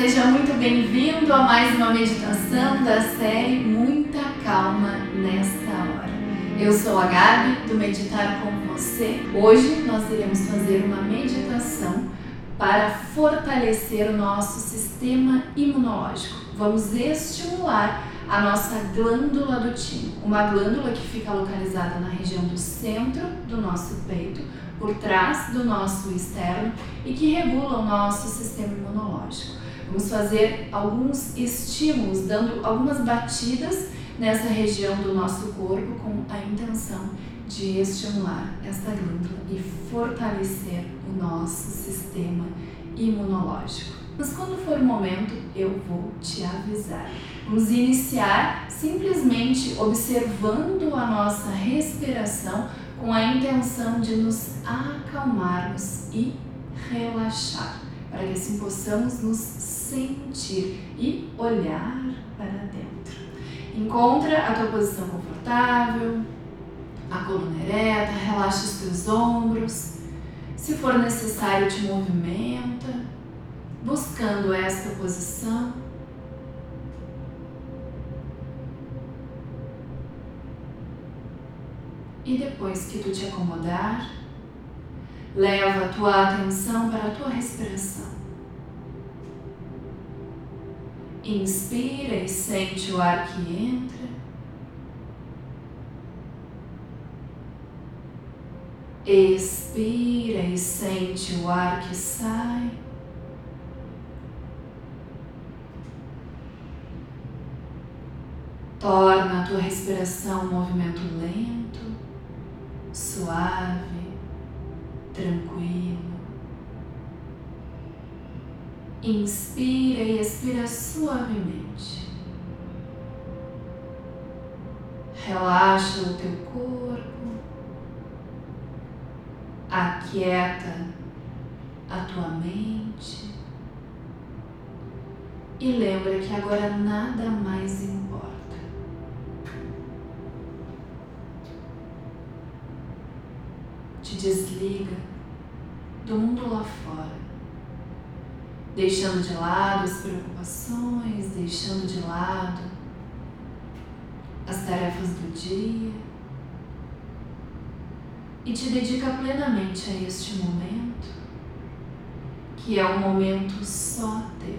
seja muito bem-vindo a mais uma meditação da série Muita Calma nesta hora. Eu sou a Gabi do Meditar com você. Hoje nós iremos fazer uma meditação para fortalecer o nosso sistema imunológico. Vamos estimular a nossa glândula do timo, uma glândula que fica localizada na região do centro do nosso peito, por trás do nosso externo e que regula o nosso sistema imunológico. Vamos fazer alguns estímulos, dando algumas batidas nessa região do nosso corpo com a intenção de estimular esta glândula e fortalecer o nosso sistema imunológico. Mas quando for o momento, eu vou te avisar. Vamos iniciar simplesmente observando a nossa respiração com a intenção de nos acalmarmos e relaxar, para que assim possamos nos sentir e olhar para dentro. Encontra a tua posição confortável, a coluna ereta, relaxa os teus ombros. Se for necessário, te movimenta, buscando esta posição. E depois que tu te acomodar, leva a tua atenção para a tua respiração. Inspira e sente o ar que entra. Expira e sente o ar que sai. Torna a tua respiração um movimento lento, suave, tranquilo. Inspira e expira suavemente. Relaxa o teu corpo, aquieta a tua mente e lembra que agora nada mais importa. Te desliga do mundo lá fora deixando de lado as preocupações, deixando de lado as tarefas do dia e te dedica plenamente a este momento, que é um momento só teu.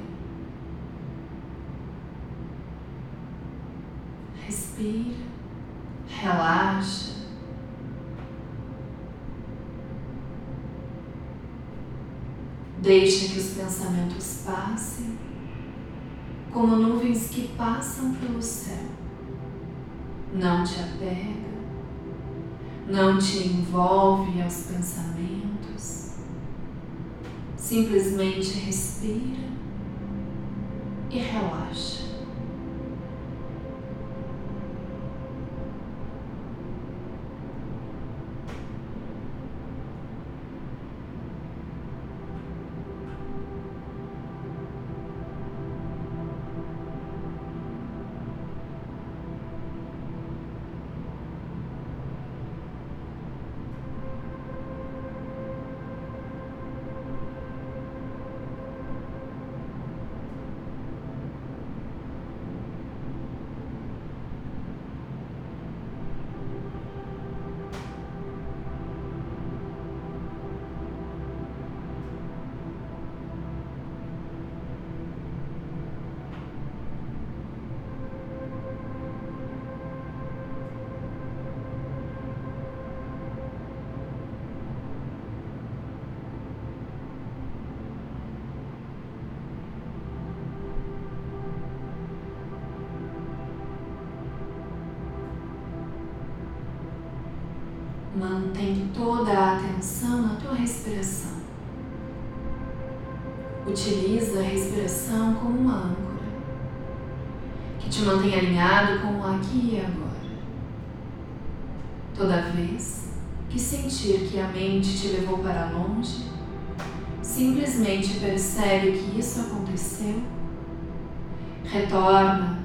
Respira, relaxa. Deixa que os pensamentos passem como nuvens que passam pelo céu. Não te apega, não te envolve aos pensamentos. Simplesmente respira e relaxa. Mantém toda a atenção na tua respiração. Utiliza a respiração como uma âncora que te mantém alinhado com o aqui e agora. Toda vez que sentir que a mente te levou para longe, simplesmente percebe que isso aconteceu, retorna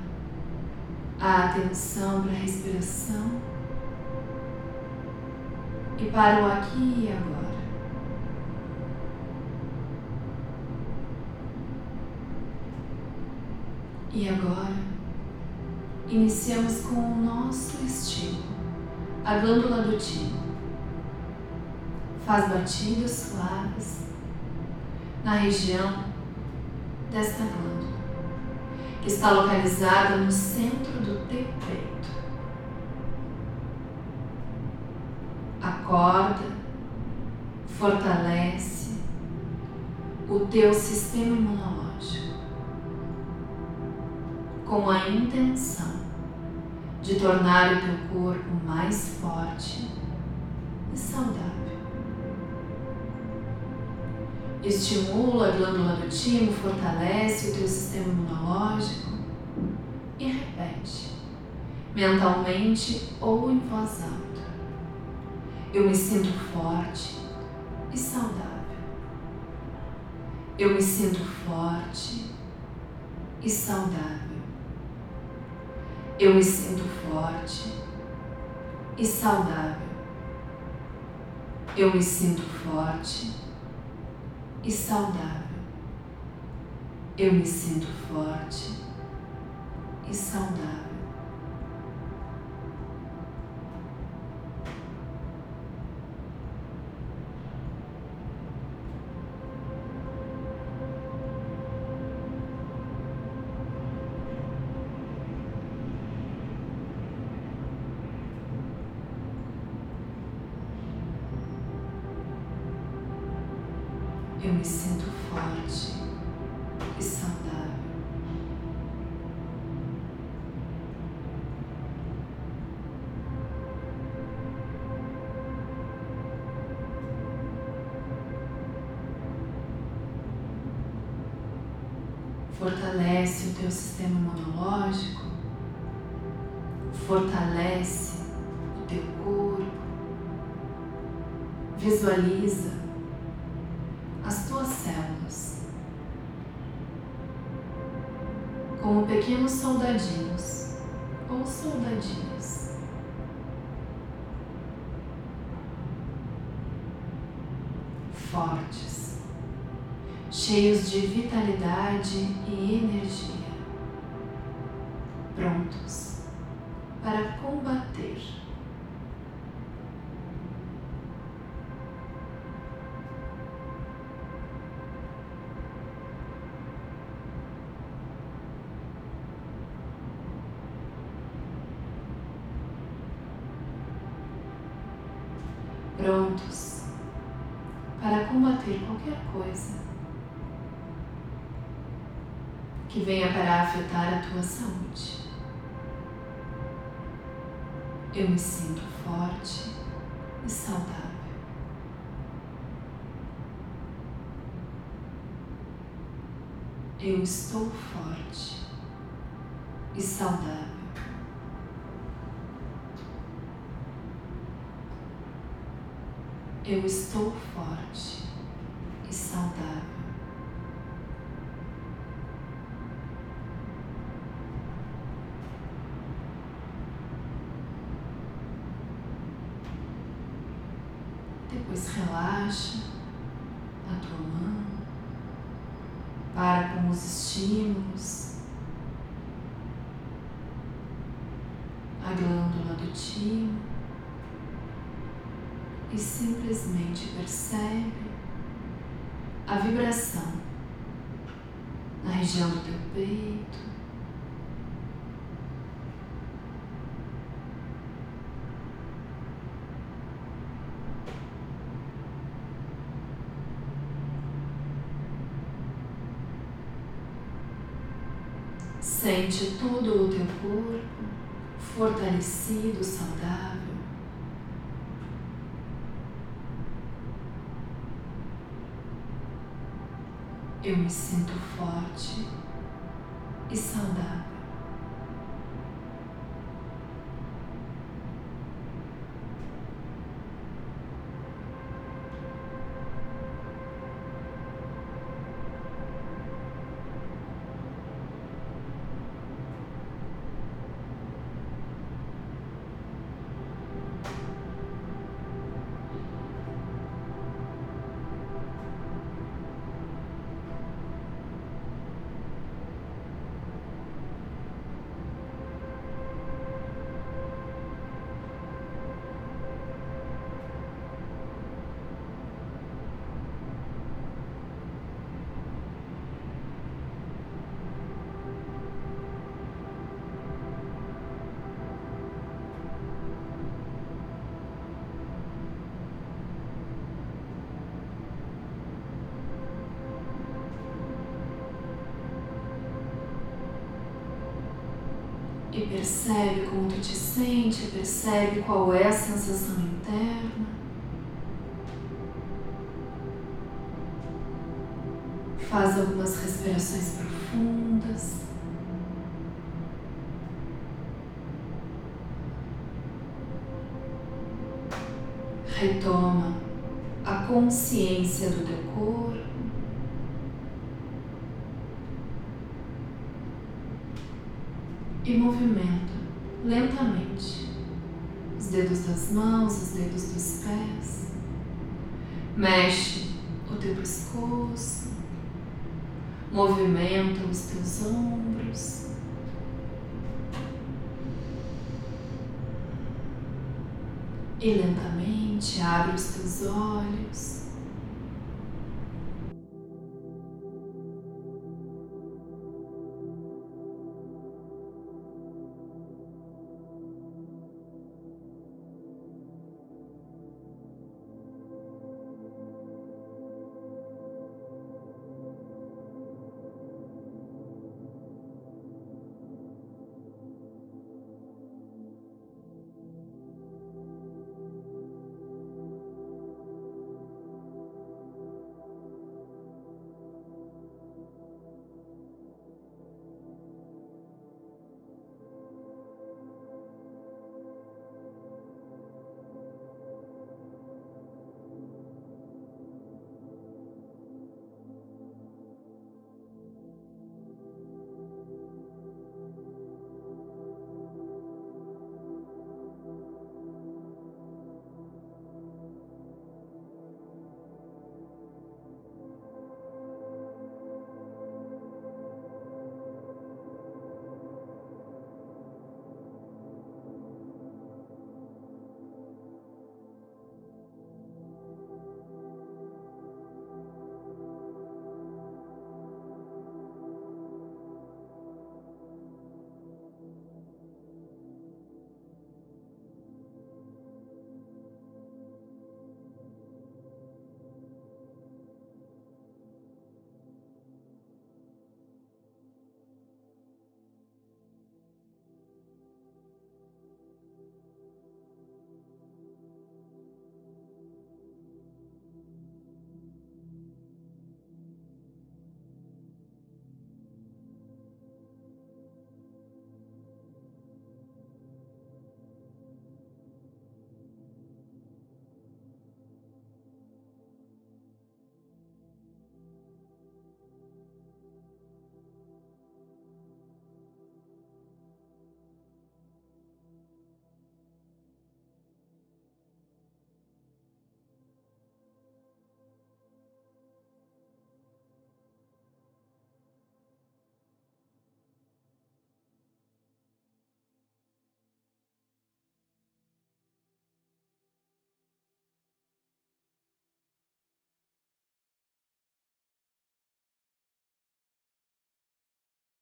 a atenção para a respiração e para o aqui e agora. E agora, iniciamos com o nosso estilo, a glândula do timo. Faz batidos suaves na região desta glândula, que está localizada no centro do teu peito. Acorda, fortalece o teu sistema imunológico com a intenção de tornar o teu corpo mais forte e saudável. Estimula a glândula do timo, fortalece o teu sistema imunológico e repete, mentalmente ou em voz alta. Eu me sinto forte e saudável. Eu me sinto forte e saudável. Eu me sinto forte e saudável. Eu me sinto forte e saudável. Eu me sinto forte e saudável. Sinto forte e saudável. Fortalece o teu sistema imunológico, fortalece o teu corpo, visualiza como pequenos soldadinhos. Ou soldadinhas. Fortes, cheios de vitalidade e energia, prontos para combater prontos para combater qualquer coisa que venha para afetar a tua saúde. Eu me sinto forte e saudável. Eu estou forte e saudável. Eu estou forte e saudável. Depois relaxa a tua mão, para com os estímulos, a glândula do timo e simplesmente percebe a vibração na região do teu peito. Sente todo o teu corpo fortalecido, saudável. Eu me sinto forte e saudável. E percebe como tu te sente, percebe qual é a sensação interna. Faz algumas respirações profundas. Retoma a consciência do teu corpo. E movimenta lentamente os dedos das mãos, os dedos dos pés. Mexe o teu pescoço. Movimenta os teus ombros. E lentamente abre os teus olhos.